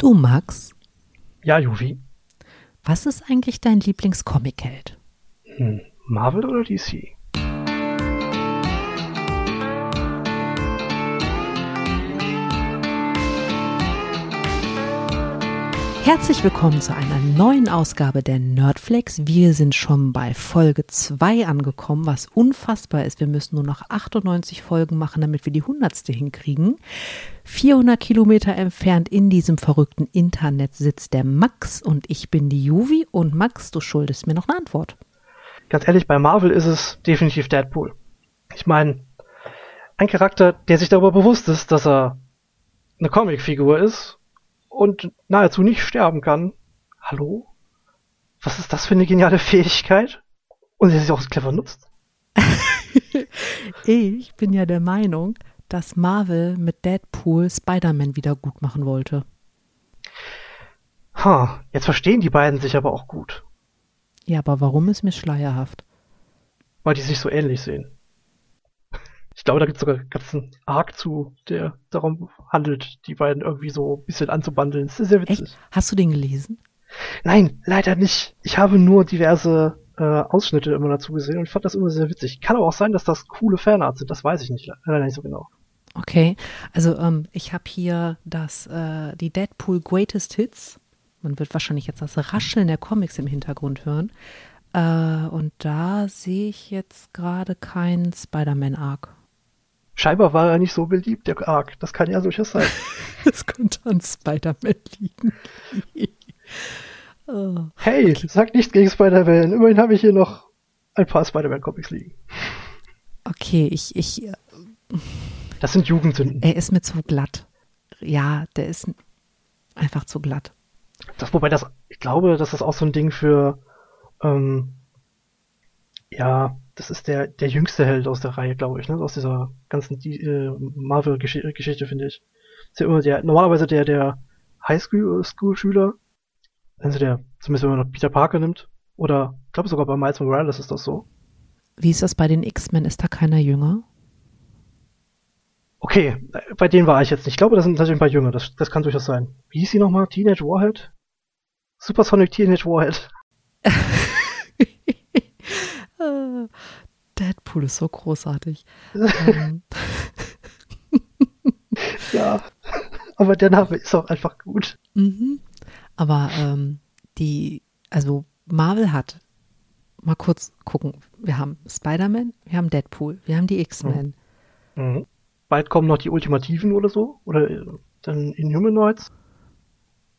Du, Max, Ja, Juvi. was ist eigentlich dein Lieblingscomic-Held? Hm. Marvel oder DC? Herzlich willkommen zu einer neuen Ausgabe der Nerdflex. Wir sind schon bei Folge 2 angekommen, was unfassbar ist. Wir müssen nur noch 98 Folgen machen, damit wir die 100. hinkriegen. 400 Kilometer entfernt in diesem verrückten Internet sitzt der Max und ich bin die Juvi. Und Max, du schuldest mir noch eine Antwort. Ganz ehrlich, bei Marvel ist es definitiv Deadpool. Ich meine, ein Charakter, der sich darüber bewusst ist, dass er eine Comicfigur ist und nahezu nicht sterben kann. Hallo? Was ist das für eine geniale Fähigkeit? Und der sich auch clever nutzt. Ich bin ja der Meinung, dass Marvel mit Deadpool Spider-Man wieder gut machen wollte. Ha, jetzt verstehen die beiden sich aber auch gut, Ja, aber warum ist mir schleierhaft? weil die sich so ähnlich sehen. Ich glaube, da gibt es sogar einen Arc zu, der darum handelt, die beiden irgendwie so ein bisschen anzubandeln. Das ist sehr witzig. Echt? Hast du den gelesen? Nein, leider nicht. Ich habe nur diverse äh, Ausschnitte immer dazu gesehen und fand das immer sehr witzig. Kann aber auch sein, dass das coole Fanarts sind. Das weiß ich nicht, leider nicht so genau. Okay, also ähm, ich habe hier das, äh, die Deadpool Greatest Hits. Man wird wahrscheinlich jetzt das Rascheln der Comics im Hintergrund hören. Äh, und da sehe ich jetzt gerade keinen Spider-Man-Arc. Scheinbar war er nicht so beliebt, der Arc. Das kann ja durchaus sein. Das könnte an Spider-Man liegen. oh. Hey, Okay. sag nichts gegen Spider-Man. Immerhin habe ich hier noch ein paar Spider-Man-Comics liegen. Okay, ich, ich, äh, Das sind Jugendsünden. er ist mir zu glatt. Ja, der ist einfach zu glatt. Das, wobei das, ich glaube, das ist auch so ein Ding für, ähm, ja, das ist der, der jüngste Held aus der Reihe, glaube ich, ne? Aus dieser ganzen äh, Marvel-Geschichte, finde ich. Ist ja immer der, normalerweise der, der Highschool-Schüler, also der, zumindest wenn man noch Peter Parker nimmt, oder, ich glaube sogar bei Miles Morales ist das so. Wie ist das bei den X-Men? Ist da keiner jünger? Okay, äh, bei denen war ich jetzt nicht. Ich glaube, das sind tatsächlich ein paar Jünger, das, das kann durchaus sein. Wie hieß sie nochmal? Teenage Warhead? Supersonic Teenage Warhead. Deadpool ist so großartig. ähm, Ja, aber der Name ist auch einfach gut. mhm. Aber ähm, die, also Marvel hat, mal kurz gucken, wir haben Spider-Man, wir haben Deadpool, wir haben die X-Men. Mhm. Bald kommen noch die Ultimativen oder so. Oder äh, dann Inhumanoids.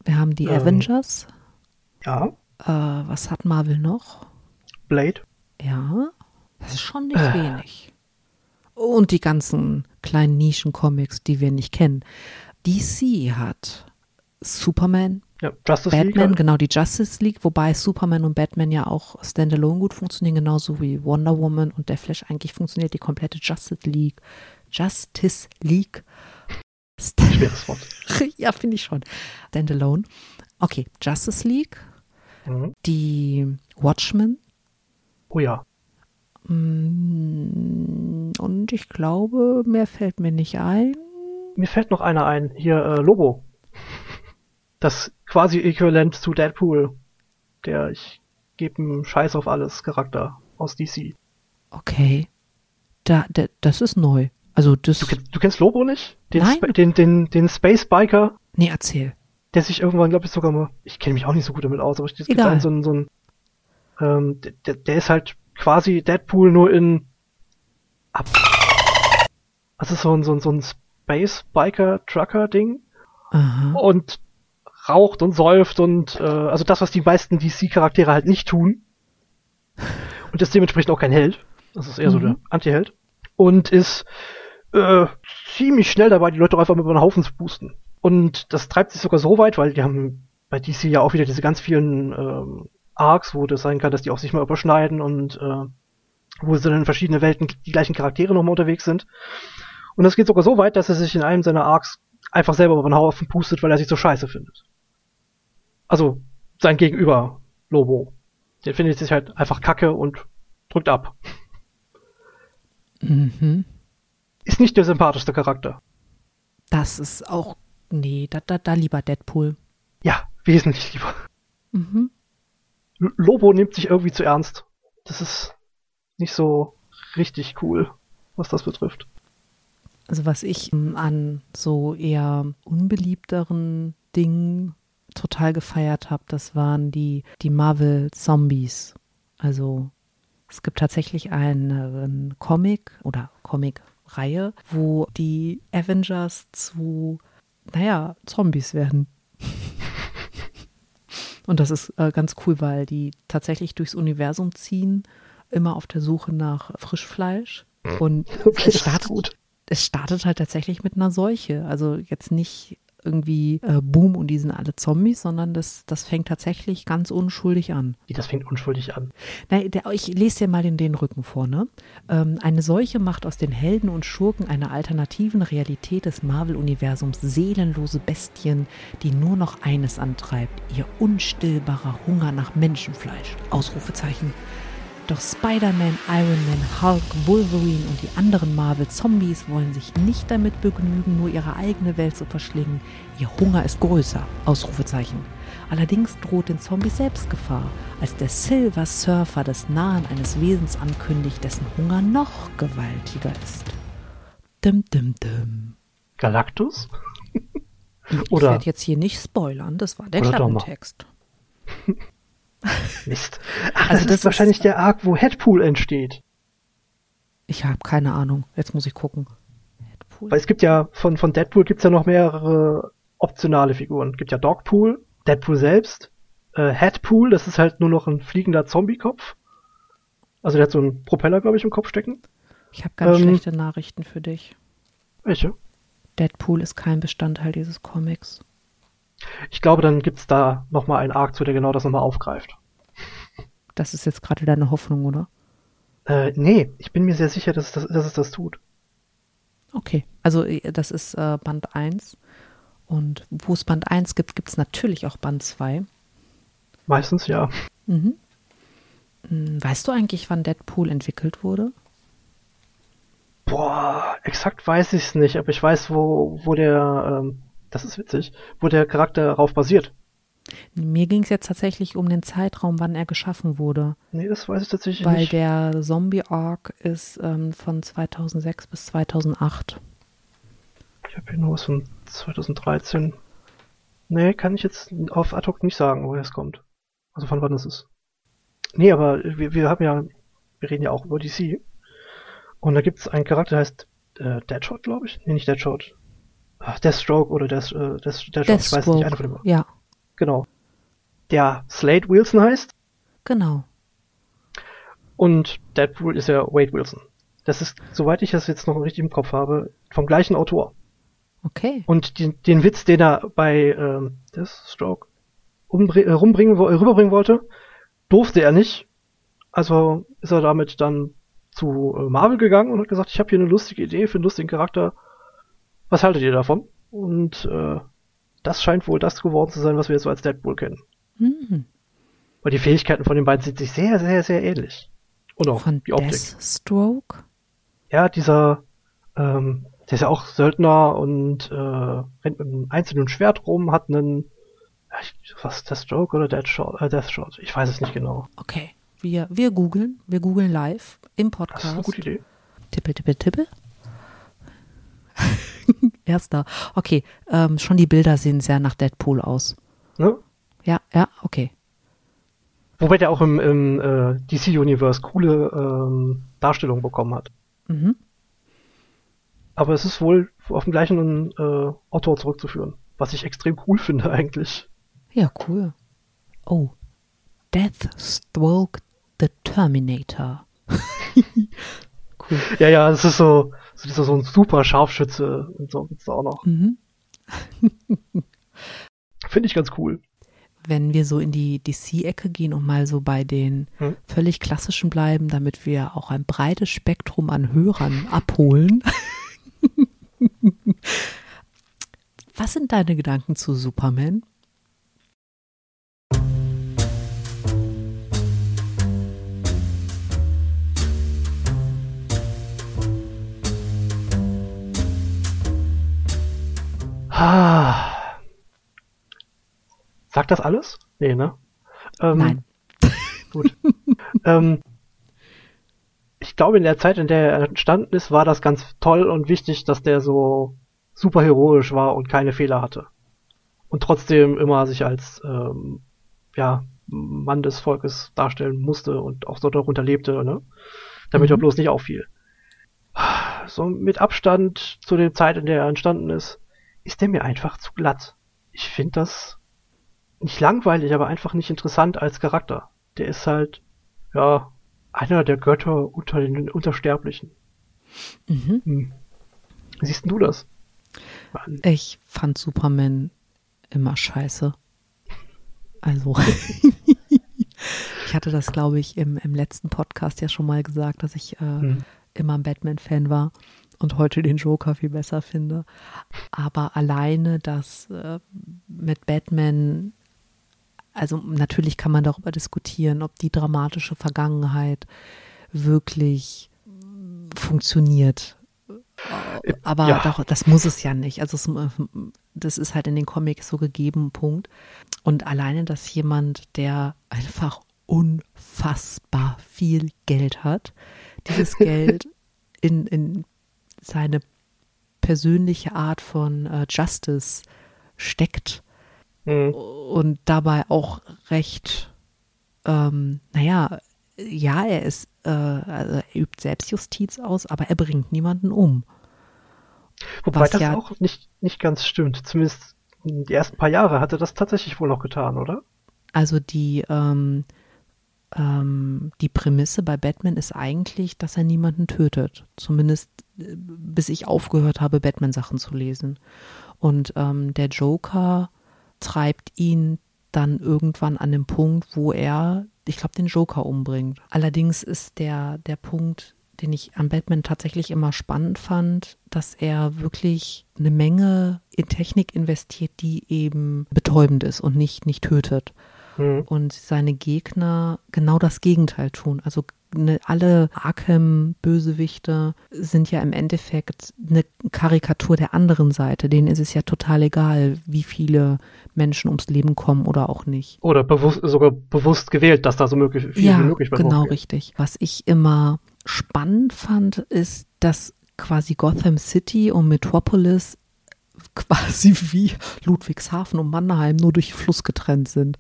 Wir haben die Ähm. Avengers. Ja. Äh, was hat Marvel noch? Blade. Ja, das ist schon nicht Äh. wenig. Und die ganzen kleinen Nischen-Comics, die wir nicht kennen. DC hat Superman, Ja, Justice League. Batman, halt. genau die Justice League, wobei Superman und Batman ja auch standalone gut funktionieren, genauso wie Wonder Woman und der Flash. Eigentlich funktioniert die komplette Justice League. Justice League. St Schweres Wort. ja, finde ich schon. Standalone. Okay, Justice League, Mhm. die Watchmen, Oh ja. Mm, Und ich glaube, mehr fällt mir nicht ein. Mir fällt noch einer ein. Hier, äh, Lobo. Das quasi Äquivalent zu Deadpool. Der ich gebe einen Scheiß auf alles Charakter aus DC. Okay. Da, da, das ist neu. Also das. Du, du kennst Lobo nicht? Den, Nein. Spa- den, den, den Space Biker, nee, erzähl. der sich irgendwann, glaube ich, sogar mal. Ich kenne mich auch nicht so gut damit aus, aber es gibt einen, so ein, so ein ähm, der- der, ist halt quasi Deadpool nur in ab. Das ist so ein, so ein, so ein Space Biker Trucker Ding Aha. und raucht und säuft und äh, also das, was die meisten DC-Charaktere halt nicht tun. Und ist dementsprechend auch kein Held. Das ist eher so Mhm. der Anti-Held. Und ist äh, ziemlich schnell dabei, die Leute auch einfach mit über den Haufen zu boosten. Und das treibt sich sogar so weit, weil die haben bei DC ja auch wieder diese ganz vielen ähm, Arcs, wo das sein kann, dass die auch sich mal überschneiden und äh, wo sie dann in verschiedene Welten die gleichen Charaktere nochmal unterwegs sind. Und das geht sogar so weit, dass er sich in einem seiner Arcs einfach selber über den Haufen pustet, weil er sich so scheiße findet. Also sein Gegenüber, Lobo. Der findet sich halt einfach kacke und drückt ab. Mhm. Ist nicht der sympathischste Charakter. Das ist auch. Nee, da, da, da lieber Deadpool. wesentlich lieber. Mhm. Lobo nimmt sich irgendwie zu ernst. Das ist nicht so richtig cool, was das betrifft. Also was ich ähm, an so eher unbeliebteren Dingen total gefeiert habe, das waren die, die Marvel-Zombies. Also es gibt tatsächlich einen, einen Comic oder Comic-Reihe, wo die Avengers zu, naja, Zombies werden. Und das ist äh, ganz cool, weil die tatsächlich durchs Universum ziehen, immer auf der Suche nach Frischfleisch. Und Okay, es, startet, es startet halt tatsächlich mit einer Seuche. Also jetzt nicht irgendwie äh, Boom und die sind alle Zombies, sondern das, das fängt tatsächlich ganz unschuldig an. Wie, das fängt unschuldig an. Nein, der, ich lese dir mal den, den Rücken vor. Ne? Ähm, eine Seuche macht aus den Helden und Schurken einer alternativen Realität des Marvel-Universums seelenlose Bestien, die nur noch eines antreibt: ihr unstillbarer Hunger nach Menschenfleisch. Ausrufezeichen. Doch Spider-Man, Iron Man, Hulk, Wolverine und die anderen Marvel-Zombies wollen sich nicht damit begnügen, nur ihre eigene Welt zu verschlingen. Ihr Hunger ist größer. Ausrufezeichen. Allerdings droht den Zombies selbst Gefahr, als der Silver Surfer das Nahen eines Wesens ankündigt, dessen Hunger noch gewaltiger ist. Dim, dim, dim. Galactus? Ich werde jetzt hier nicht spoilern, das war der. Klappentext. Mist. Ach, Also das, das ist wahrscheinlich ist- der Arc, wo Headpool entsteht. Ich habe keine Ahnung, jetzt muss ich gucken. Deadpool? Weil es gibt ja, von, von Deadpool gibt's ja noch mehrere optionale Figuren. Es gibt ja Dogpool, Deadpool selbst, äh, Headpool, das ist halt nur noch ein fliegender Zombie-Kopf. Also der hat so einen Propeller, glaube ich, im Kopf stecken. Ich habe ganz ähm, schlechte Nachrichten für dich. Welche? Deadpool ist kein Bestandteil dieses Comics. Ich glaube, dann gibt's da nochmal einen Arc zu, der genau das nochmal aufgreift. Das ist jetzt gerade deine Hoffnung, oder? Äh, nee, ich bin mir sehr sicher, dass, es das, dass es das tut. Okay, also äh, das ist äh, Band 1. Und wo es Band 1 gibt, gibt es natürlich auch Band 2. Meistens ja. Mhm. Hm, Weißt du eigentlich, wann Deadpool entwickelt wurde? Boah, exakt weiß ich's nicht, aber ich weiß, wo, wo der, ähm, das ist witzig, wo der Charakter darauf basiert. Mir ging es jetzt tatsächlich um den Zeitraum, wann er geschaffen wurde. Nee, das weiß ich tatsächlich Weil nicht. der Zombie-Arc ist ähm, von 2006 bis 2008. Ich habe hier nur was von 2013. Nee, kann ich jetzt auf ad hoc nicht sagen, woher es kommt. Also von wann es ist. Nee, aber wir, wir haben ja, wir reden ja auch über DC. Und da gibt's einen Charakter, der heißt äh, Deadshot, glaube ich. Nee, nicht Deadshot. Deathstroke oder Death, äh, Death, Deadshot, ich weiß nicht, einer von Deathstroke. dem. Ja, Genau. Der Slade Wilson heißt. genau. Und Deadpool ist ja Wade Wilson. Das ist, soweit ich das jetzt noch richtig im Kopf habe, vom gleichen Autor. Okay. Und den, den Witz, den er bei ähm, Deathstroke äh, rumbringen, rüberbringen wollte, durfte er nicht. Also ist er damit dann zu äh, Marvel gegangen und hat gesagt, ich habe hier eine lustige Idee für einen lustigen Charakter. Was haltet ihr davon? Und äh, das scheint wohl das geworden zu sein, was wir jetzt so als Deadpool kennen. Mhm. Weil die Fähigkeiten von den beiden sind sich sehr, sehr, sehr ähnlich. Und auch Von die Optik. Deathstroke? Ja, dieser, ähm, der ist ja auch Söldner und äh, rennt mit einem einzelnen Schwert rum, hat einen, ich- was, Deathstroke oder Deathshot, äh, Deathshot, ich weiß es nicht genau. Okay. Wir, wir googeln. Wir googeln live im Das ist Podcast. eine gute Idee. Tippel, tippel, tippel. Erster. Okay, ähm, schon die Bilder sehen sehr nach Deadpool aus. Ne? Ja, ja, okay. Wobei der auch im, im äh, DC-Universe coole ähm, Darstellungen bekommen hat. Mhm. Aber es ist wohl auf den gleichen äh, Autor zurückzuführen. Was ich extrem cool finde eigentlich. Ja, cool. Oh. Deathstroke the Terminator. cool. Ja, ja, es ist so, so, dieser, so ein super Scharfschütze und so gibt's da auch noch. Mhm. Finde ich ganz cool. Wenn wir so in die DC-Ecke gehen und mal so bei den Hm. völlig klassischen bleiben, damit wir auch ein breites Spektrum an Hörern abholen. Was sind deine Gedanken zu Superman? Ah. Sagt das alles? Nee, ne? Ähm, Nein. Gut. ähm, ich glaube, in der Zeit, in der er entstanden ist, war das ganz toll und wichtig, dass der so super heroisch war und keine Fehler hatte. Und trotzdem immer sich als ähm, ja, Mann des Volkes darstellen musste und auch so darunter lebte, ne? Damit mhm. er bloß nicht auffiel. So mit Abstand zu der Zeit, in der er entstanden ist, ist der mir einfach zu glatt. Ich finde das nicht langweilig, aber einfach nicht interessant als Charakter. Der ist halt, ja, einer der Götter unter den Untersterblichen. Mhm. Hm. Siehst du das? Mann. Ich fand Superman immer scheiße. Also, ich hatte das, glaube ich, im, im letzten Podcast ja schon mal gesagt, dass ich äh, mhm. immer ein Batman-Fan war und heute den Joker viel besser finde. Aber alleine das äh, mit Batman, also natürlich kann man darüber diskutieren, ob die dramatische Vergangenheit wirklich funktioniert. Aber ja. doch, das muss es ja nicht. Also es, das ist halt in den Comics so gegeben, Punkt. Und alleine, dass jemand, der einfach unfassbar viel Geld hat, dieses Geld in, in seine persönliche Art von äh, Justice steckt mhm. und dabei auch recht, ähm, naja, ja, er ist, äh, also er übt Selbstjustiz aus, aber er bringt niemanden um. Wobei das ja, auch nicht, nicht ganz stimmt. Zumindest die ersten paar Jahre hat er das tatsächlich wohl noch getan, oder? Also die, ähm, ähm, die Prämisse bei Batman ist eigentlich, dass er niemanden tötet. Zumindest bis ich aufgehört habe, Batman-Sachen zu lesen. Und ähm, der Joker treibt ihn dann irgendwann an den Punkt, wo er, ich glaube, den Joker umbringt. Allerdings ist der, der Punkt, den ich an Batman tatsächlich immer spannend fand, dass er wirklich eine Menge in Technik investiert, die eben betäubend ist und nicht, nicht tötet. Mhm. Und seine Gegner genau das Gegenteil tun. Also ne, alle Arkham-Bösewichte sind ja im Endeffekt eine Karikatur der anderen Seite. Denen ist es ja total egal, wie viele Menschen ums Leben kommen oder auch nicht. Oder bewusst, sogar bewusst gewählt, dass da so möglich, viel ja, wie möglich bei genau richtig. Was ich immer spannend fand, ist, dass quasi Gotham City und Metropolis quasi wie Ludwigshafen und Mannheim nur durch Fluss getrennt sind.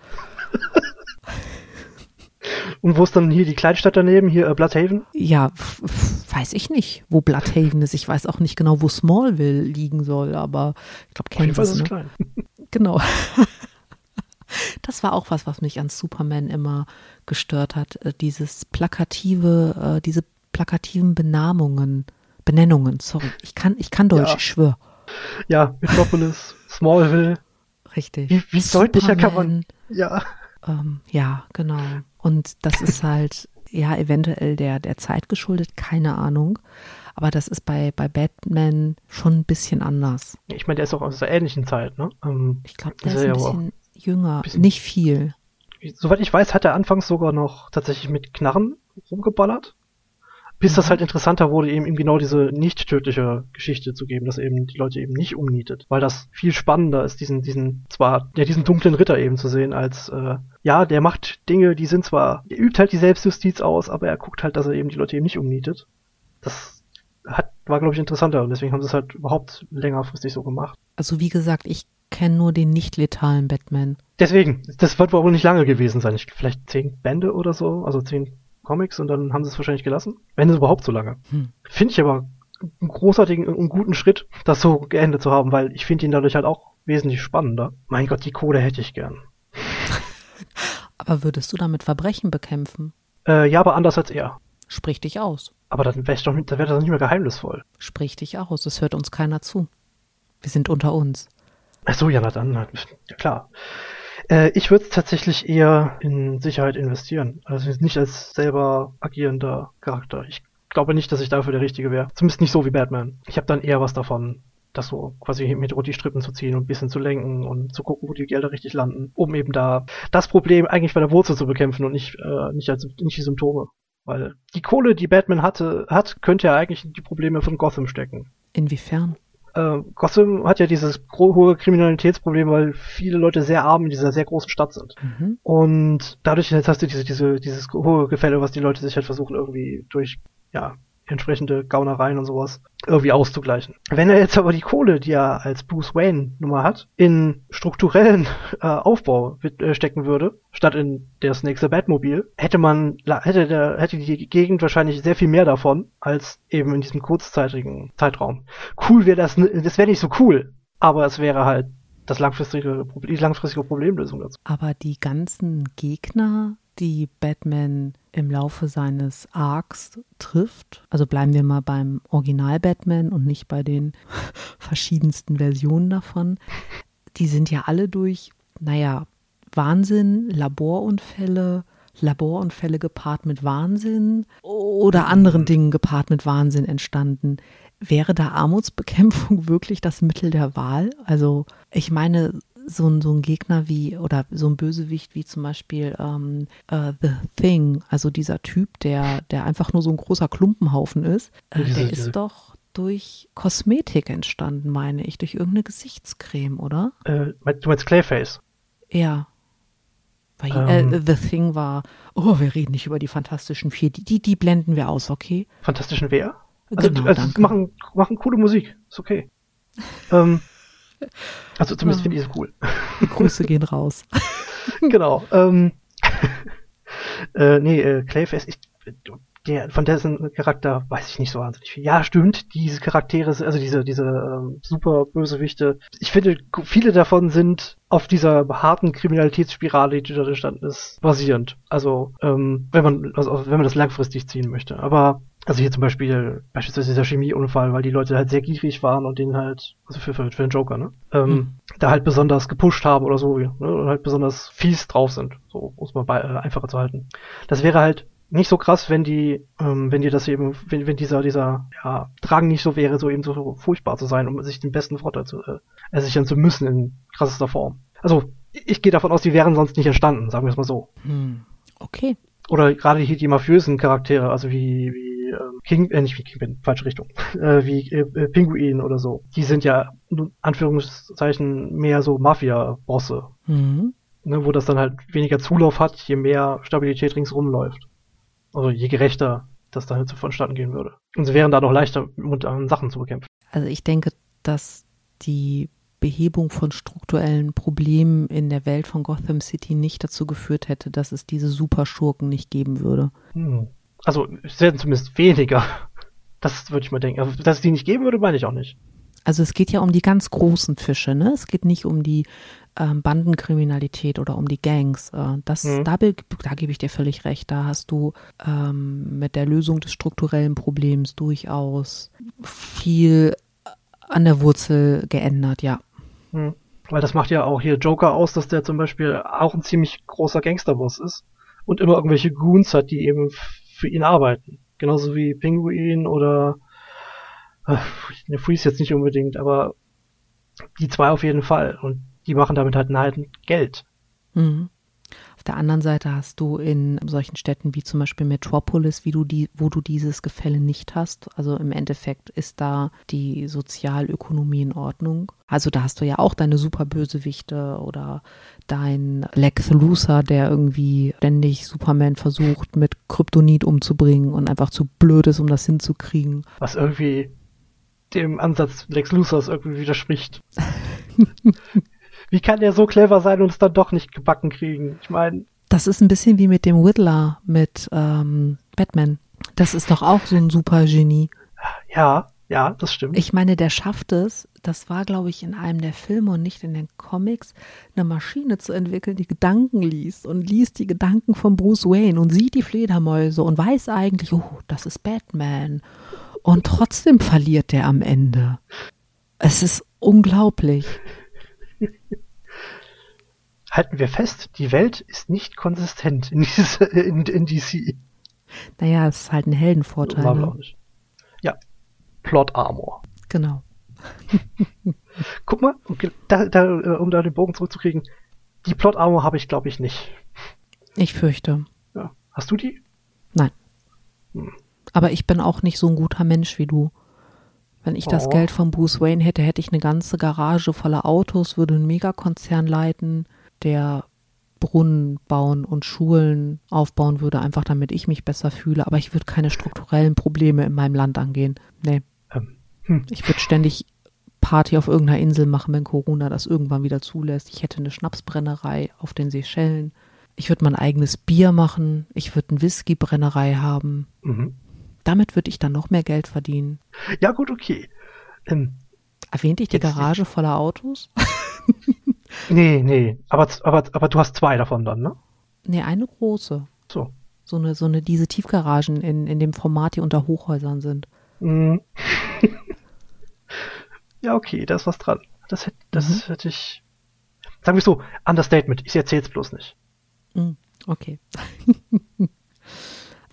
Und wo ist dann hier die Kleinstadt daneben, hier äh, Bloodhaven? Ja, weiß ich nicht, wo Bloodhaven ist. Ich weiß auch nicht genau, wo Smallville liegen soll, aber ich glaube, Kansas. Auf jeden Fall ist ne? klein. Genau. Das war auch was, was mich an Superman immer gestört hat. Äh, dieses plakative, äh, diese plakativen Benamungen, Benennungen, sorry. Ich kann, ich kann Deutsch, ja. ich schwöre. Ja, Metropolis, Smallville. Richtig. Wie, wie deutlicher kann man, ja. Ähm, ja, genau. Und das ist halt, ja, eventuell der, der Zeit geschuldet, keine Ahnung. Aber das ist bei, bei Batman schon ein bisschen anders. Ich meine, der ist auch aus der ähnlichen Zeit, ne? Ähm, ich glaube, der ist, ist ein bisschen jünger. Bisschen, nicht viel. Soweit ich weiß, hat er anfangs sogar noch tatsächlich mit Knarren rumgeballert bis das mhm. halt interessanter wurde, eben, eben genau diese nicht tödliche Geschichte zu geben, dass eben die Leute eben nicht umnietet, weil das viel spannender ist, diesen, diesen, zwar, ja, diesen dunklen Ritter eben zu sehen, als, äh, ja, der macht Dinge, die sind zwar, er übt halt die Selbstjustiz aus, aber er guckt halt, dass er eben die Leute eben nicht umnietet. Das hat, war, glaube ich, interessanter und deswegen haben sie es halt überhaupt längerfristig so gemacht. Also, wie gesagt, ich kenne nur den nicht letalen Batman. Deswegen, das wird wohl nicht lange gewesen sein. Ich, vielleicht zehn Bände oder so, also zehn Comics und dann haben sie es wahrscheinlich gelassen. Wenn es überhaupt so lange. Hm. Finde ich aber einen großartigen und guten Schritt, das so geendet zu haben, weil ich finde ihn dadurch halt auch wesentlich spannender. Mein Gott, die Kohle hätte ich gern. aber würdest du damit Verbrechen bekämpfen? Äh, ja, aber anders als er. Sprich dich aus. Aber dann wäre doch, dann wär das nicht mehr geheimnisvoll. Sprich dich aus, es hört uns keiner zu. Wir sind unter uns. Ach so, ja, na dann, ja klar. Äh, ich würde tatsächlich eher in Sicherheit investieren. Also nicht als selber agierender Charakter. Ich glaube nicht, dass ich dafür der Richtige wäre. Zumindest nicht so wie Batman. Ich habe dann eher was davon, das so quasi mit die Strippen zu ziehen und ein bisschen zu lenken und zu gucken, wo die Gelder richtig landen, um eben da das Problem eigentlich bei der Wurzel zu bekämpfen und nicht, äh, nicht als nicht die Symptome. Weil die Kohle, die Batman hatte, hat, könnte ja eigentlich in die Probleme von Gotham stecken. Inwiefern? Äh, Gotham hat ja dieses hohe Kriminalitätsproblem, weil viele Leute sehr arm in dieser sehr großen Stadt sind. Mhm. Und dadurch jetzt hast du diese, diese, dieses hohe Gefälle, was die Leute sich halt versuchen irgendwie durch ja, entsprechende Gaunereien und sowas irgendwie auszugleichen. Wenn er jetzt aber die Kohle, die er als Bruce Wayne Nummer hat, in strukturellen äh, Aufbau äh, stecken würde, statt in das nächste Batmobil, hätte man, hätte der, hätte die Gegend wahrscheinlich sehr viel mehr davon, als eben in diesem kurzzeitigen Zeitraum. Cool wäre das, das wäre nicht so cool, aber es wäre halt das langfristige, die langfristige Problemlösung dazu. Aber die ganzen Gegner die Batman im Laufe seines Arcs trifft. Also bleiben wir mal beim Original Batman und nicht bei den verschiedensten Versionen davon. Die sind ja alle durch, naja, Wahnsinn, Laborunfälle, Laborunfälle gepaart mit Wahnsinn oder anderen Dingen gepaart mit Wahnsinn entstanden. Wäre da Armutsbekämpfung wirklich das Mittel der Wahl? Also ich meine, so ein, so ein Gegner wie oder so ein Bösewicht wie zum Beispiel ähm, uh, The Thing, also dieser Typ, der, der einfach nur so ein großer Klumpenhaufen ist, äh, diese, der ist doch durch Kosmetik entstanden, meine ich, durch irgendeine Gesichtscreme, oder? Äh, du meinst Clayface? Ja. Weil, äh, ähm, äh, The Thing war, oh, wir reden nicht über die Fantastischen Vier, die, die, die blenden wir aus, okay? Fantastischen Wer? Also, genau, also machen, machen coole Musik, ist okay. ähm, also zumindest finde ich es cool. Grüße gehen raus. genau. Ähm, äh, nee, äh, Clayface, ich, der, von dessen Charakter weiß ich nicht so wahnsinnig viel. Ja, stimmt, diese Charaktere, also diese, diese ähm, super Bösewichte, ich finde, viele davon sind auf dieser harten Kriminalitätsspirale, die dort entstanden ist, basierend. Also, ähm, wenn man, also, wenn man das langfristig ziehen möchte. Aber also hier zum Beispiel, beispielsweise dieser Chemieunfall, weil die Leute halt sehr gierig waren und den halt, also für, für, für den Joker, ne? Ähm, hm. Da halt besonders gepusht haben oder so, ne? Und halt besonders fies drauf sind, so muss man bei, äh, einfacher zu halten. Das wäre halt nicht so krass, wenn die, ähm, wenn die das eben, wenn, wenn dieser, dieser, ja, Drang nicht so wäre, so eben so furchtbar zu sein, um sich den besten Vorteil zu, äh, ersichern zu müssen in krassester Form. Also, ich gehe davon aus, die wären sonst nicht entstanden, sagen wir es mal so. Hm. Okay. Oder gerade hier die mafiösen Charaktere, also wie, wie äh, King, äh, nicht wie Kingpin, falsche Richtung, äh, wie äh, äh, Pinguin oder so. Die sind ja, in Anführungszeichen, mehr so Mafia-Bosse. Mhm. Ne, wo das dann halt weniger Zulauf hat, je mehr Stabilität ringsrum läuft. Also je gerechter das dann halt so vonstatten gehen würde. Und sie wären da noch leichter, mit anderen Sachen zu bekämpfen. Also ich denke, dass die Behebung von strukturellen Problemen in der Welt von Gotham City nicht dazu geführt hätte, dass es diese Superschurken nicht geben würde. Hm. Also es werden zumindest weniger. Das würde ich mal denken. Also, dass es die nicht geben würde, meine ich auch nicht. Also es geht ja um die ganz großen Fische, ne? Es geht nicht um die ähm, Bandenkriminalität oder um die Gangs. Äh, das, mhm. da, da gebe ich dir völlig recht. Da hast du ähm, mit der Lösung des strukturellen Problems durchaus viel an der Wurzel geändert, ja. Hm. Weil das macht ja auch hier Joker aus, dass der zum Beispiel auch ein ziemlich großer Gangsterboss ist und immer irgendwelche Goons hat, die eben für ihn arbeiten. Genauso wie Pinguin oder äh, Freeze jetzt nicht unbedingt, aber die zwei auf jeden Fall. Und die machen damit halt halt Geld. Mhm. Auf der anderen Seite hast du in solchen Städten wie zum Beispiel Metropolis, wie du die, wo du dieses Gefälle nicht hast. Also im Endeffekt ist da die Sozialökonomie in Ordnung. Also da hast du ja auch deine Superbösewichte oder dein Lex Luthor, der irgendwie ständig Superman versucht, mit Kryptonit umzubringen und einfach zu blöd ist, um das hinzukriegen. Was irgendwie dem Ansatz Lex Luthors irgendwie widerspricht. Wie kann der so clever sein und es dann doch nicht gebacken kriegen? Ich meine. Das ist ein bisschen wie mit dem Riddler mit ähm, Batman. Das ist doch auch so ein super Genie. Ja, ja, das stimmt. Ich meine, der schafft es, das war, glaube ich, in einem der Filme und nicht in den Comics, eine Maschine zu entwickeln, die Gedanken liest und liest die Gedanken von Bruce Wayne und sieht die Fledermäuse und weiß eigentlich, oh, das ist Batman. Und trotzdem verliert der am Ende. Es ist unglaublich. Halten wir fest, die Welt ist nicht konsistent in, diese, in, in DC. Naja, es ist halt ein Heldenvorteil. War ne? nicht. Ja, Plot Armor. Genau. Guck mal, da, da, äh, um da den Bogen zurückzukriegen, die Plot Armor habe ich, glaube ich, nicht. Ich fürchte. Ja. Hast du die? Nein. Hm. Aber ich bin auch nicht so ein guter Mensch wie du. Wenn ich das Oh. Geld von Bruce Wayne hätte, hätte ich eine ganze Garage voller Autos, würde einen Megakonzern leiten, der Brunnen bauen und Schulen aufbauen würde, einfach damit ich mich besser fühle. Aber ich würde keine strukturellen Probleme in meinem Land angehen. Nee. Ähm, hm. Ich würde ständig Party auf irgendeiner Insel machen, wenn Corona das irgendwann wieder zulässt. Ich hätte eine Schnapsbrennerei auf den Seychellen. Ich würde mein eigenes Bier machen. Ich würde eine Whiskybrennerei haben. Mhm. Damit würde ich dann noch mehr Geld verdienen. Ja, gut, okay. Ähm, Erwähnte ich die Garage voller Autos? nee, nee. Aber, aber, aber du hast zwei davon dann, ne? Nee, eine große. So. So eine, so eine, diese Tiefgaragen in, in dem Format, die unter Hochhäusern sind. Mhm. ja, okay, da ist was dran. Das hätte, das Mhm. hätte ich. Sagen wir so, Understatement. Ich erzähl's bloß nicht. Mm, Okay.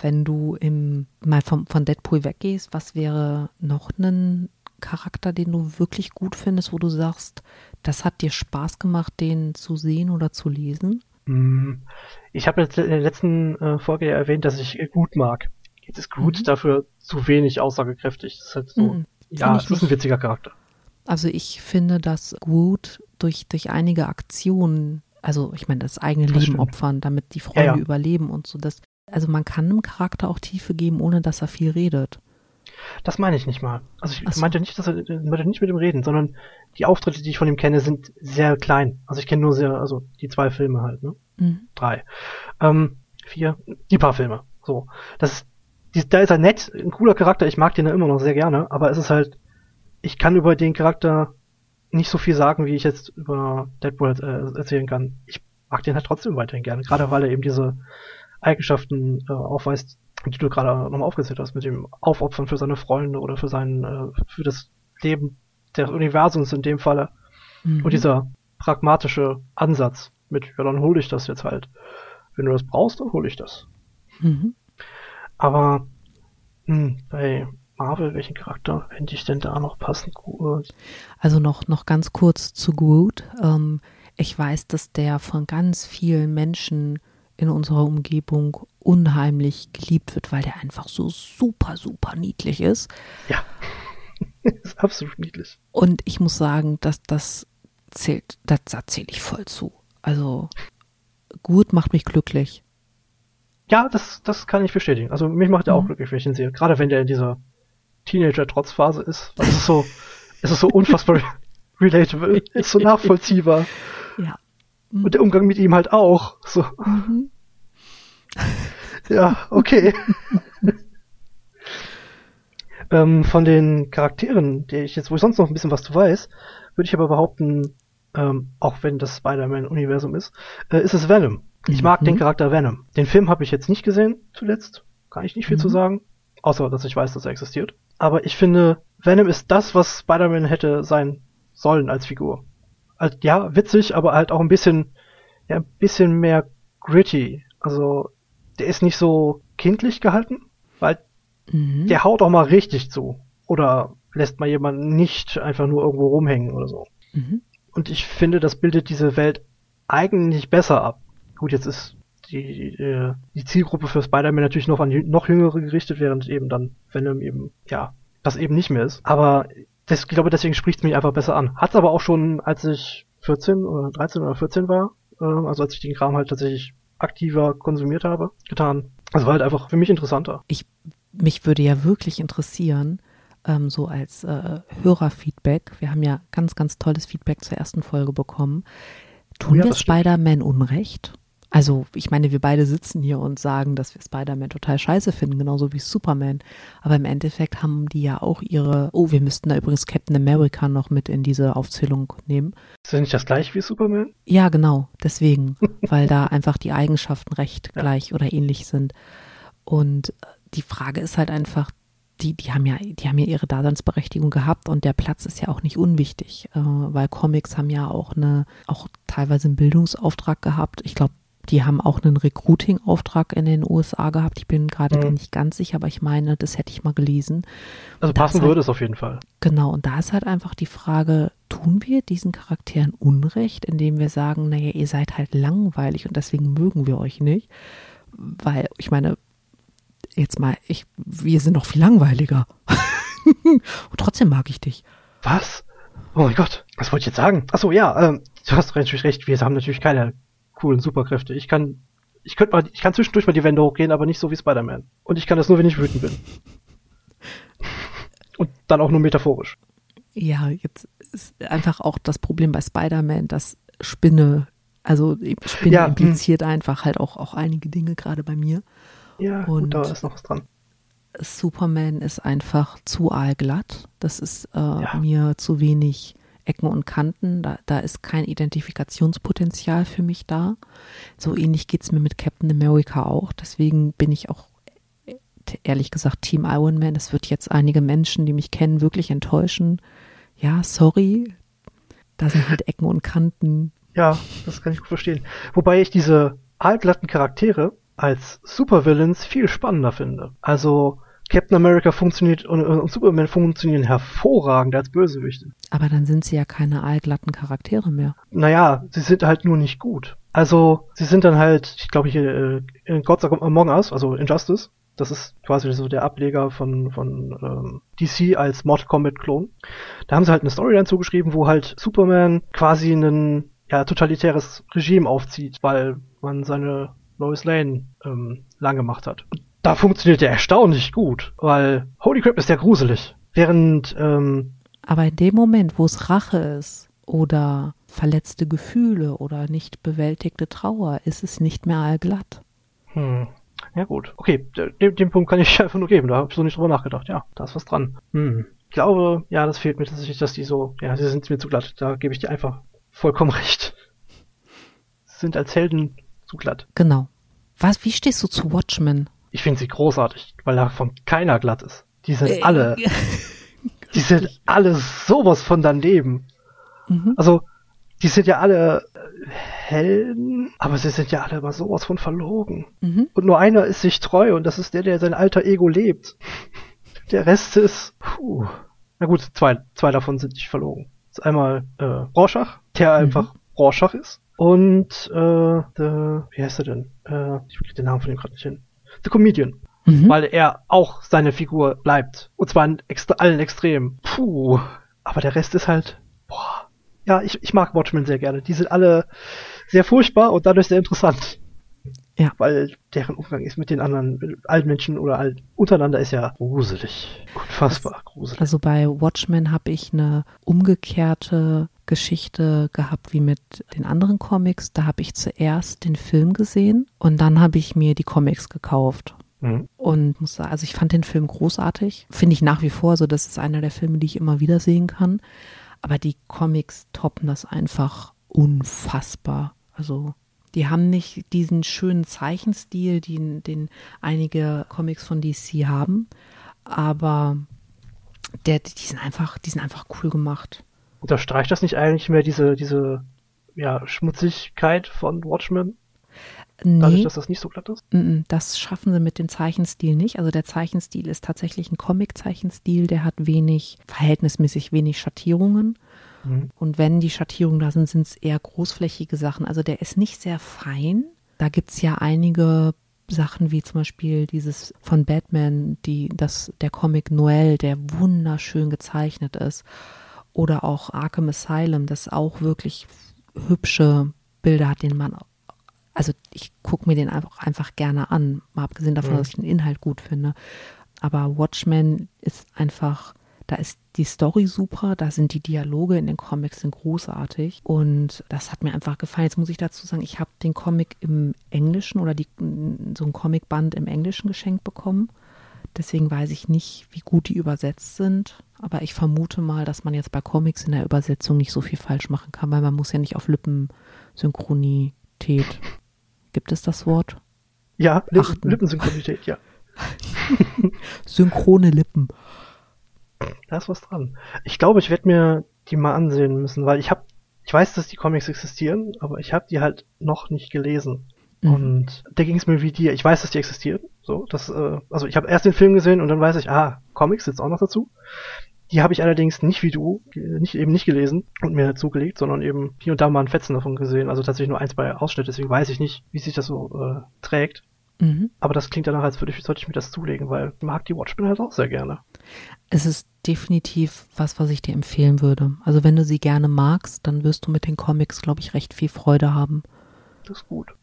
Wenn du im, mal vom, von Deadpool weggehst, was wäre noch ein Charakter, den du wirklich gut findest, wo du sagst, das hat dir Spaß gemacht, den zu sehen oder zu lesen? Mm, Ich habe in der letzten äh, Folge ja erwähnt, dass ich gut mag. Jetzt ist gut Mhm. dafür zu wenig aussagekräftig. Das ist halt so. Mhm. Ja, es ist ein witziger Charakter. Also ich finde, dass Groot durch, durch einige Aktionen, also ich meine, das eigene Das Leben stimmt. opfern, damit die Freunde Ja, ja. überleben und so. Das, also man kann einem Charakter auch Tiefe geben, ohne dass er viel redet. Das meine ich nicht mal. Also ich so. meinte nicht, dass er meinte nicht mit ihm reden, sondern die Auftritte, die ich von ihm kenne, sind sehr klein. Also ich kenne nur sehr, also die zwei Filme halt, ne? Mhm. Drei. Ähm, vier, die paar Filme. So. Das ist, die, da ist er nett, ein cooler Charakter, ich mag den ja immer noch sehr gerne, aber es ist halt, ich kann über den Charakter nicht so viel sagen, wie ich jetzt über Deadpool äh, erzählen kann. Ich mag den halt trotzdem weiterhin gerne, gerade weil er eben diese Eigenschaften äh, aufweist, die du gerade nochmal aufgezählt hast, mit dem Aufopfern für seine Freunde oder für sein, äh, für das Leben des Universums in dem Falle. Mhm. Und dieser pragmatische Ansatz mit, ja, dann hole ich das jetzt halt. Wenn du das brauchst, dann hole ich das. Mhm. Aber hm, bei Marvel, welchen Charakter fände ich denn da noch passend gut? Also noch, noch ganz kurz zu Groot. Ähm, ich weiß, dass der von ganz vielen Menschen in unserer Umgebung unheimlich geliebt wird, weil der einfach so super, super niedlich ist. Ja. ist absolut niedlich. Und ich muss sagen, dass das zählt, das, da zähle ich voll zu. Also gut macht mich glücklich. Ja, das, das kann ich bestätigen. Also mich macht er auch Mhm. glücklich, wenn ich ihn sehe. Gerade wenn der in dieser Teenager-Trotzphase ist. Weil es ist so, es ist so unfassbar relatable. Ist so nachvollziehbar. Ja. Und der Umgang mit ihm halt auch. So, Mhm. ja, okay. ähm, von den Charakteren, die ich jetzt, wo ich sonst noch ein bisschen was zu weiß, würde ich aber behaupten, ähm, auch wenn das Spider-Man-Universum ist, äh, ist es Venom. Ich mag Mhm. den Charakter Venom. Den Film habe ich jetzt nicht gesehen, zuletzt. Kann ich nicht viel zu Mhm. sagen. Außer, dass ich weiß, dass er existiert. Aber ich finde, Venom ist das, was Spider-Man hätte sein sollen als Figur. Also, ja, witzig, aber halt auch ein bisschen, ja, ein bisschen mehr gritty. Also, der ist nicht so kindlich gehalten, weil Mhm. der haut auch mal richtig zu. Oder lässt mal jemanden nicht einfach nur irgendwo rumhängen oder so. Mhm. Und ich finde, das bildet diese Welt eigentlich besser ab. Gut, jetzt ist die, äh, die Zielgruppe für Spider-Man natürlich noch an noch Jüngere gerichtet, während eben dann Venom eben, ja, das eben nicht mehr ist. Aber das, ich glaube, deswegen spricht es mich einfach besser an. Hat's aber auch schon, als ich 14 oder 13 oder 14 war, äh, also als ich den Kram halt tatsächlich aktiver konsumiert habe, getan. Also war halt einfach für mich interessanter. ich, mich würde ja wirklich interessieren, ähm, so als äh, Hörerfeedback, wir haben ja ganz, ganz tolles Feedback zur ersten Folge bekommen. Tun Ja, wir. Spider-Man Unrecht? Also, ich meine, wir beide sitzen hier und sagen, dass wir Spider-Man total scheiße finden, genauso wie Superman. Aber im Endeffekt haben die ja auch ihre. Oh, wir müssten da übrigens Captain America noch mit in diese Aufzählung nehmen. Ist das nicht das gleiche wie Superman? Ja, genau, deswegen, weil da einfach die Eigenschaften recht Ja. gleich oder ähnlich sind. Und äh, die Frage ist halt einfach, die, die haben ja, die haben ja ihre Daseinsberechtigung gehabt und der Platz ist ja auch nicht unwichtig, äh, weil Comics haben ja auch eine, auch teilweise einen Bildungsauftrag gehabt. Ich glaube, die haben auch einen Recruiting-Auftrag in den USA gehabt. Ich bin gerade Mhm. nicht ganz sicher, aber ich meine, das hätte ich mal gelesen. Also passen halt- würde es auf jeden Fall. Genau, und da ist halt einfach die Frage, tun wir diesen Charakteren Unrecht, indem wir sagen, naja, ihr seid halt langweilig und deswegen mögen wir euch nicht? Weil, ich meine, jetzt mal, ich, wir sind noch viel langweiliger. Und trotzdem mag ich dich. Was? Oh mein Gott, was wollte ich jetzt sagen? Achso, ja, ähm, du hast natürlich recht, wir haben natürlich keine coolen Superkräfte. Ich kann, ich könnte mal, ich kann zwischendurch mal die Wände hochgehen, aber nicht so wie Spider-Man. Und ich kann das nur, wenn ich wütend bin. Und dann auch nur metaphorisch. Ja, jetzt ist einfach auch das Problem bei Spider-Man, dass Spinne, also Spinne Ja, hm. impliziert einfach halt auch, auch einige Dinge, gerade bei mir. Ja, Und- gut, da ist noch was dran. Superman ist einfach zu aalglatt. Das ist äh, Ja. mir zu wenig Ecken und Kanten. Da, da ist kein Identifikationspotenzial für mich da. So ähnlich geht's mir mit Captain America auch. Deswegen bin ich auch ehrlich gesagt Team Iron Man. Es wird jetzt einige Menschen, die mich kennen, wirklich enttäuschen. Ja, sorry. Da sind halt Ecken und Kanten. Ja, das kann ich gut verstehen. Wobei ich diese aalglatten Charaktere als Supervillains viel spannender finde. Also Captain America funktioniert und, und Superman funktionieren hervorragend als Bösewichte. Aber dann sind sie ja keine aalglatten Charaktere mehr. Naja, sie sind halt nur nicht gut. Also, sie sind dann halt, ich glaube hier, äh, in Gods Among Us, also Injustice, das ist quasi so der Ableger von, von ähm, DC als Mortal Kombat-Klon. Da haben sie halt eine Storyline zugeschrieben, wo halt Superman quasi ein ja, totalitäres Regime aufzieht, weil man seine Lois Lane ähm, lang gemacht hat. Und da funktioniert der erstaunlich gut, weil Holy Crap ist der gruselig. Während ähm, Aber in dem Moment, wo es Rache ist oder verletzte Gefühle oder nicht bewältigte Trauer, ist es nicht mehr allglatt. Hm. Ja gut. Okay, den, den Punkt kann ich einfach nur geben. Da habe ich so nicht drüber nachgedacht. Ja, da ist was dran. Hm. Ich glaube, ja, das fehlt mir tatsächlich, dass die so, ja, sie sind mir zu glatt. Da gebe ich dir einfach vollkommen recht. Sie sind als Helden zu glatt. Genau. Was, wie stehst du zu Watchmen? Ich finde sie großartig, weil davon keiner glatt ist. Die sind Äh, alle, die sind alle sowas von daneben. Mhm. Also, die sind ja alle äh, Helden, aber sie sind ja alle immer sowas von verlogen. Mhm. Und nur einer ist sich treu und das ist der, der sein alter Ego lebt. Der Rest ist, puh. Na gut, zwei, zwei davon sind nicht verlogen. Das ist einmal äh, Rorschach, der einfach Rorschach ist. Und äh, the, wie heißt er denn? Äh, ich krieg den Namen von dem gerade nicht hin. The Comedian. Mhm. Weil er auch seine Figur bleibt. Und zwar in extra, allen Extremen. Puh. Aber der Rest ist halt, boah. Ja, ich, ich mag Watchmen sehr gerne. Die sind alle sehr furchtbar und dadurch sehr interessant. Ja. Weil deren Umgang ist mit den anderen mit allen Menschen oder all, untereinander ist ja gruselig. Unfassbar gruselig. Also bei Watchmen habe ich eine umgekehrte Geschichte gehabt wie mit den anderen Comics. Da habe ich zuerst den Film gesehen und dann habe ich mir die Comics gekauft. Mhm. Und muss sagen, also ich fand den Film großartig. Finde ich nach wie vor so, das ist einer der Filme, die ich immer wieder sehen kann. Aber die Comics toppen das einfach unfassbar. Also die haben nicht diesen schönen Zeichenstil, den, den einige Comics von DC haben. Aber der, die sind einfach, die sind einfach cool gemacht. Unterstreicht das nicht eigentlich mehr diese, diese ja, Schmutzigkeit von Watchmen? Dadurch, Nee, dass das nicht so glatt ist? das schaffen sie mit dem Zeichenstil nicht. Also der Zeichenstil ist tatsächlich ein Comic-Zeichenstil, der hat wenig, verhältnismäßig wenig Schattierungen. Mhm. Und wenn die Schattierungen da sind, sind es eher großflächige Sachen. Also der ist nicht sehr fein. Da gibt's ja einige Sachen wie zum Beispiel dieses von Batman, die, das, der Comic Noel, der wunderschön gezeichnet ist. Oder auch Arkham Asylum, das auch wirklich hübsche Bilder hat, den man, also ich gucke mir den einfach, einfach gerne an, mal abgesehen davon, Mhm. dass ich den Inhalt gut finde. Aber Watchmen ist einfach, da ist die Story super, da sind die Dialoge in den Comics sind großartig und das hat mir einfach gefallen. Jetzt muss ich dazu sagen, ich habe den Comic im Englischen oder die, so ein Comicband im Englischen geschenkt bekommen. Deswegen weiß ich nicht, wie gut die übersetzt sind. Aber ich vermute mal, dass man jetzt bei Comics in der Übersetzung nicht so viel falsch machen kann, weil man muss ja nicht auf Lippensynchronität. Gibt es das Wort? Ja, Lippen, Achten. Lippensynchronität, ja. Synchrone Lippen. Da ist was dran. Ich glaube, ich werde mir die mal ansehen müssen, weil ich habe, ich weiß, dass die Comics existieren, aber ich habe die halt noch nicht gelesen. Mhm. Und da ging es mir wie dir. Ich weiß, dass die existieren. So, das, äh, also ich habe erst den Film gesehen und dann weiß ich, ah, Comics jetzt auch noch dazu. Die habe ich allerdings nicht wie du, nicht eben nicht gelesen und mir zugelegt, sondern eben hier und da mal ein Fetzen davon gesehen. Also tatsächlich nur ein, zwei Ausschnitte. Deswegen weiß ich nicht, wie sich das so äh, trägt. Mhm. Aber das klingt danach, als würde ich, sollte ich mir das zulegen, weil ich mag die Watchmen halt auch sehr gerne. Es ist definitiv was, was ich dir empfehlen würde. Also wenn du sie gerne magst, dann wirst du mit den Comics, glaube ich, recht viel Freude haben. Das ist gut.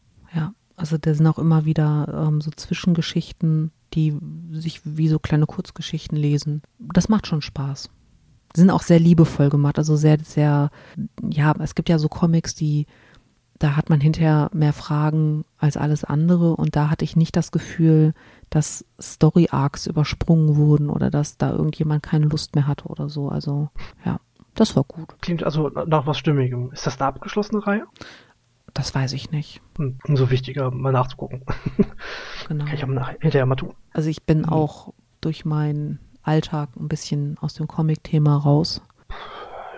Also da sind auch immer wieder ähm, so Zwischengeschichten, die sich wie so kleine Kurzgeschichten lesen. Das macht schon Spaß. Die sind auch sehr liebevoll gemacht, also sehr, sehr, ja, es gibt ja so Comics, die da hat man hinterher mehr Fragen als alles andere und da hatte ich nicht das Gefühl, dass Story Arcs übersprungen wurden oder dass da irgendjemand keine Lust mehr hatte oder so. Also ja, das war gut. Klingt also nach was Stimmigem. Ist das eine abgeschlossene Reihe? Das weiß ich nicht. Umso wichtiger, mal nachzugucken. Genau. Kann ich aber hinterher mal tun. Also ich bin hm. auch durch meinen Alltag ein bisschen aus dem Comic-Thema raus.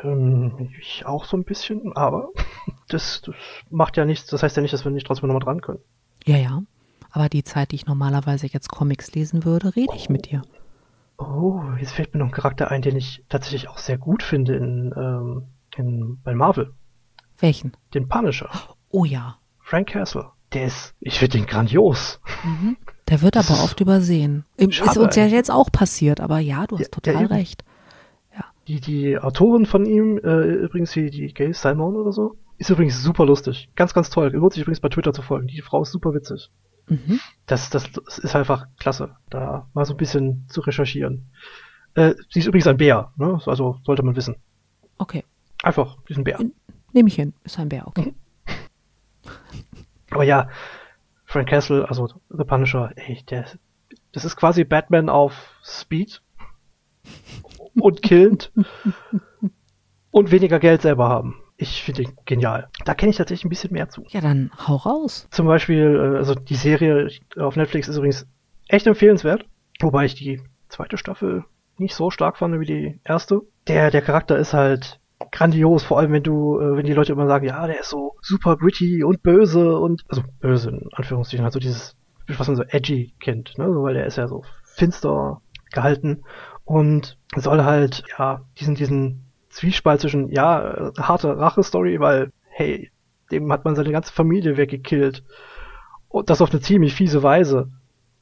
Ähm, ich auch so ein bisschen, aber das, das macht ja nichts. Das heißt ja nicht, dass wir nicht trotzdem nochmal dran können. Ja, ja. Aber die Zeit, die ich normalerweise jetzt Comics lesen würde, rede ich mit dir. Oh, jetzt fällt mir noch ein Charakter ein, den ich tatsächlich auch sehr gut finde in, ähm, in, bei Marvel. Welchen? Den Punisher. Oh ja. Frank Castle. Der ist, ich finde den grandios. Mhm. Der wird aber oft übersehen. Schade, ist uns ja jetzt auch passiert, aber ja, du hast ja, total ja, recht. Die, die Autorin von ihm, äh, übrigens die, die Gay Simon oder so, ist übrigens super lustig. Ganz, ganz toll. Lohnt sich übrigens bei Twitter zu folgen. Die Frau ist super witzig. Mhm. Das, das, das ist einfach klasse, da mal so ein bisschen zu recherchieren. Äh, sie ist übrigens ein Bär, ne? Also sollte man wissen. Okay. Einfach, diesen Bär. Nehme ich hin, ist ein Bär, okay. Mhm. Aber ja, Frank Castle, also The Punisher, ey, der, das ist quasi Batman auf Speed und killend und weniger Geld selber haben. Ich finde ihn genial. Da kenne ich tatsächlich ein bisschen mehr zu. Ja, dann hau raus. Zum Beispiel, äh, also die Serie auf Netflix ist übrigens echt empfehlenswert, wobei ich die zweite Staffel nicht so stark fand wie die erste. Der, der Charakter ist halt grandios, vor allem wenn du, äh, wenn die Leute immer sagen, ja, der ist so super gritty und böse und, also böse in Anführungszeichen, also dieses, was man so edgy kennt, ne, weil der ist ja so finster gehalten und soll halt, ja, diesen, diesen Zwiespalt zwischen, ja, harte Rache-Story, weil, hey, dem hat man seine ganze Familie weggekillt. Und das auf eine ziemlich fiese Weise.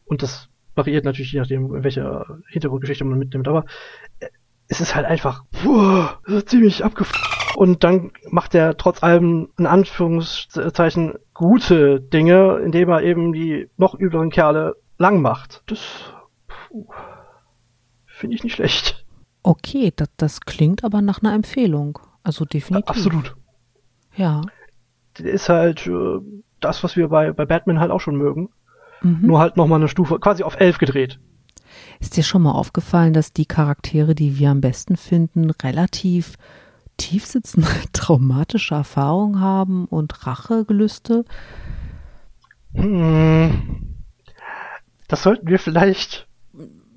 Und das variiert natürlich je nachdem, welche Hintergrundgeschichte man mitnimmt, aber äh, es ist halt einfach puh, ziemlich abgefuckt. Und dann macht er trotz allem in Anführungszeichen gute Dinge, indem er eben die noch übleren Kerle lang macht. Das finde ich nicht schlecht. Okay, das, das klingt aber nach einer Empfehlung. Also definitiv. Absolut. Ja. Der ist halt äh, das, was wir bei, bei Batman halt auch schon mögen. Mhm. Nur halt nochmal eine Stufe, quasi auf elf gedreht. Ist dir schon mal aufgefallen, dass die Charaktere, die wir am besten finden, relativ tiefsitzende traumatische Erfahrungen haben und Rachegelüste? Hm. Das sollten wir vielleicht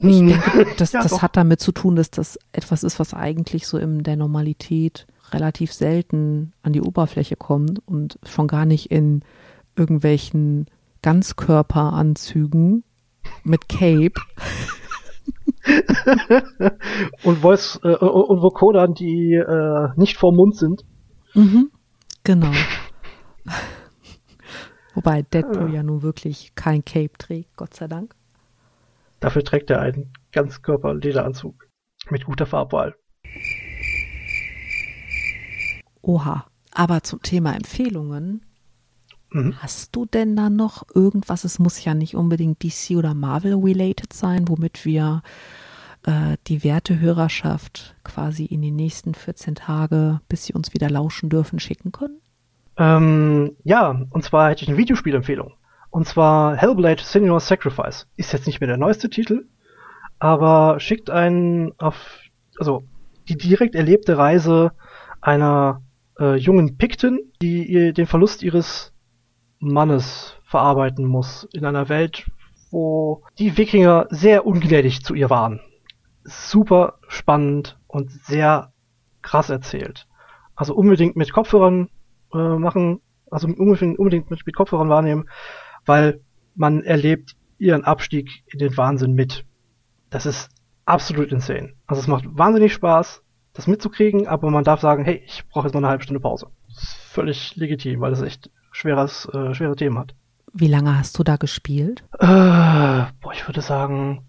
ich hm. denke, das, ja, das hat damit zu tun, dass das etwas ist, was eigentlich so in der Normalität relativ selten an die Oberfläche kommt und schon gar nicht in irgendwelchen Ganzkörperanzügen mit Cape. und, Voice, äh, und Vocodern, die äh, nicht vorm Mund sind. Mhm, genau. Wobei Deadpool ja nun wirklich kein Cape trägt, Gott sei Dank. Dafür trägt er einen Ganzkörper-Lederanzug mit guter Farbwahl. Oha, aber zum Thema Empfehlungen. Mhm. Hast du denn da noch irgendwas? Es muss ja nicht unbedingt DC oder Marvel related sein, womit wir äh, die Wertehörerschaft quasi in die nächsten 14 Tage, bis sie uns wieder lauschen dürfen, schicken können? Ähm, ja, und zwar hätte ich eine Videospielempfehlung. Und zwar Hellblade Senior Sacrifice. Ist jetzt nicht mehr der neueste Titel, aber schickt einen auf, also die direkt erlebte Reise einer äh, jungen Piktin, die ihr den Verlust ihres Mannes verarbeiten muss in einer Welt, wo die Wikinger sehr ungnädig zu ihr waren. Super spannend und sehr krass erzählt. Also unbedingt mit Kopfhörern äh, machen, also unbedingt, unbedingt mit, mit Kopfhörern wahrnehmen weil man erlebt ihren Abstieg in den Wahnsinn mit. Das ist absolut insane. Also es macht wahnsinnig Spaß, das mitzukriegen, aber man darf sagen, hey, ich brauche jetzt mal eine halbe Stunde Pause. Das ist völlig legitim, weil das echt schweres, äh, schwere Themen hat. Wie lange hast du da gespielt? Äh, boah, ich würde sagen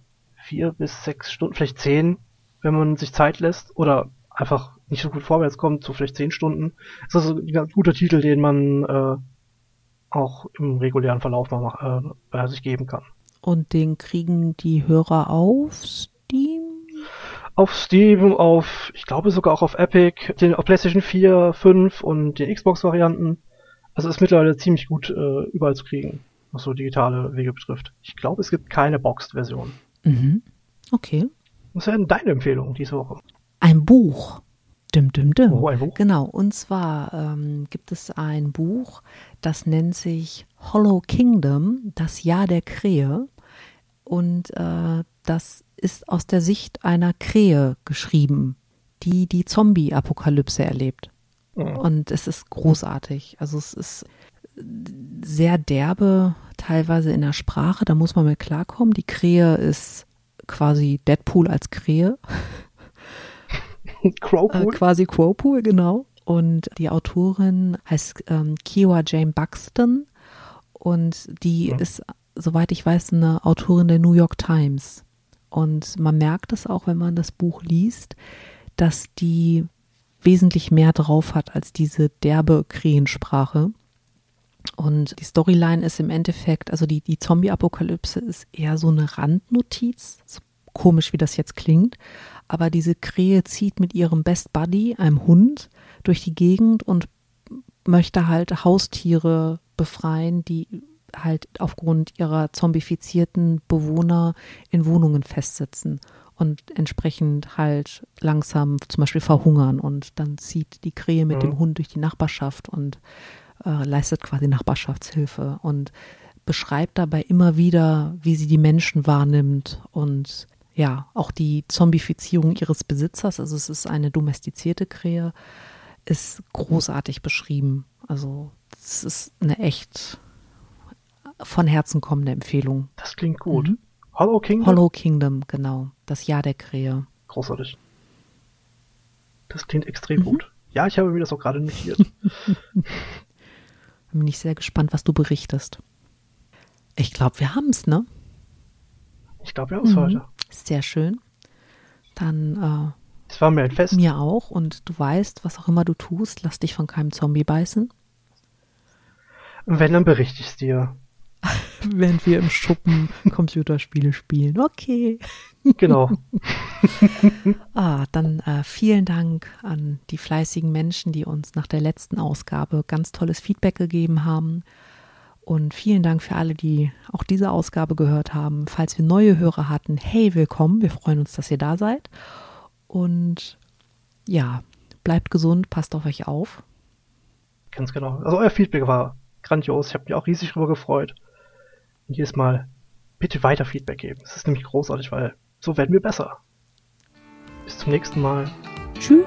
vier bis sechs Stunden, vielleicht zehn, wenn man sich Zeit lässt oder einfach nicht so gut vorwärts kommt, so vielleicht zehn Stunden. Das ist also ein ganz guter Titel, den man äh, auch im regulären Verlauf mal äh, bei sich geben kann. Und den kriegen die Hörer auf Steam? Auf Steam, auf, ich glaube sogar auch auf Epic, den auf PlayStation 4, 5 und den Xbox-Varianten. Also ist mittlerweile ziemlich gut äh, überall zu kriegen, was so digitale Wege betrifft. Ich glaube, es gibt keine Boxed-Version. Mhm. Okay. Was wäre denn deine Empfehlung diese Woche? Ein Buch. Dim, dim, dim. Oh, ein Buch? Genau, und zwar ähm, gibt es ein Buch, das nennt sich Hollow Kingdom, das Jahr der Krähe. Und äh, das ist aus der Sicht einer Krähe geschrieben, die die Zombie-Apokalypse erlebt. Mhm. Und es ist großartig. Also es ist sehr derbe, teilweise in der Sprache, da muss man mit klarkommen. Die Krähe ist quasi Deadpool als Krähe. Crowpool? Äh, quasi Quopool, genau. Und die Autorin heißt ähm, Kiwa Jane Buxton und die Mhm. ist, soweit ich weiß, eine Autorin der New York Times. Und man merkt es auch, wenn man das Buch liest, dass die wesentlich mehr drauf hat als diese derbe Krähensprache. Und die Storyline ist im Endeffekt, also die, die Zombie-Apokalypse ist eher so eine Randnotiz, so komisch wie das jetzt klingt, aber diese Krähe zieht mit ihrem Best Buddy, einem Hund, durch die Gegend und möchte halt Haustiere befreien, die halt aufgrund ihrer zombifizierten Bewohner in Wohnungen festsitzen und entsprechend halt langsam zum Beispiel verhungern. Und dann zieht die Krähe mit Mhm. dem Hund durch die Nachbarschaft und äh, leistet quasi Nachbarschaftshilfe und beschreibt dabei immer wieder, wie sie die Menschen wahrnimmt und ja, auch die Zombifizierung ihres Besitzers, also es ist eine domestizierte Krähe, ist großartig beschrieben. Also es ist eine echt von Herzen kommende Empfehlung. Das klingt gut. Mhm. Hollow Kingdom? Hollow Kingdom, genau. Das Jahr der Krähe. Großartig. Das klingt extrem Mhm. gut. Ja, ich habe mir das auch gerade notiert. Bin ich sehr gespannt, was du berichtest. Ich glaube, wir haben es, ne? Ich glaube, ja, das Mhm. heute. Sehr schön. Dann Es war mir ein Fest. äh, mir auch. Und du weißt, was auch immer du tust, lass dich von keinem Zombie beißen. Und wenn, dann berichte ich es dir. Während wir im Schuppen Computerspiele spielen. Okay. Genau. Ah, dann äh, vielen Dank an die fleißigen Menschen, die uns nach der letzten Ausgabe ganz tolles Feedback gegeben haben. Und vielen Dank für alle, die auch diese Ausgabe gehört haben. Falls wir neue Hörer hatten, hey, willkommen. Wir freuen uns, dass ihr da seid. Und ja, bleibt gesund, passt auf euch auf. Ganz genau. Also euer Feedback war grandios. Ich habe mich auch riesig darüber gefreut. Und jedes Mal bitte weiter Feedback geben. Es ist nämlich großartig, weil so werden wir besser. Bis zum nächsten Mal. Tschüss.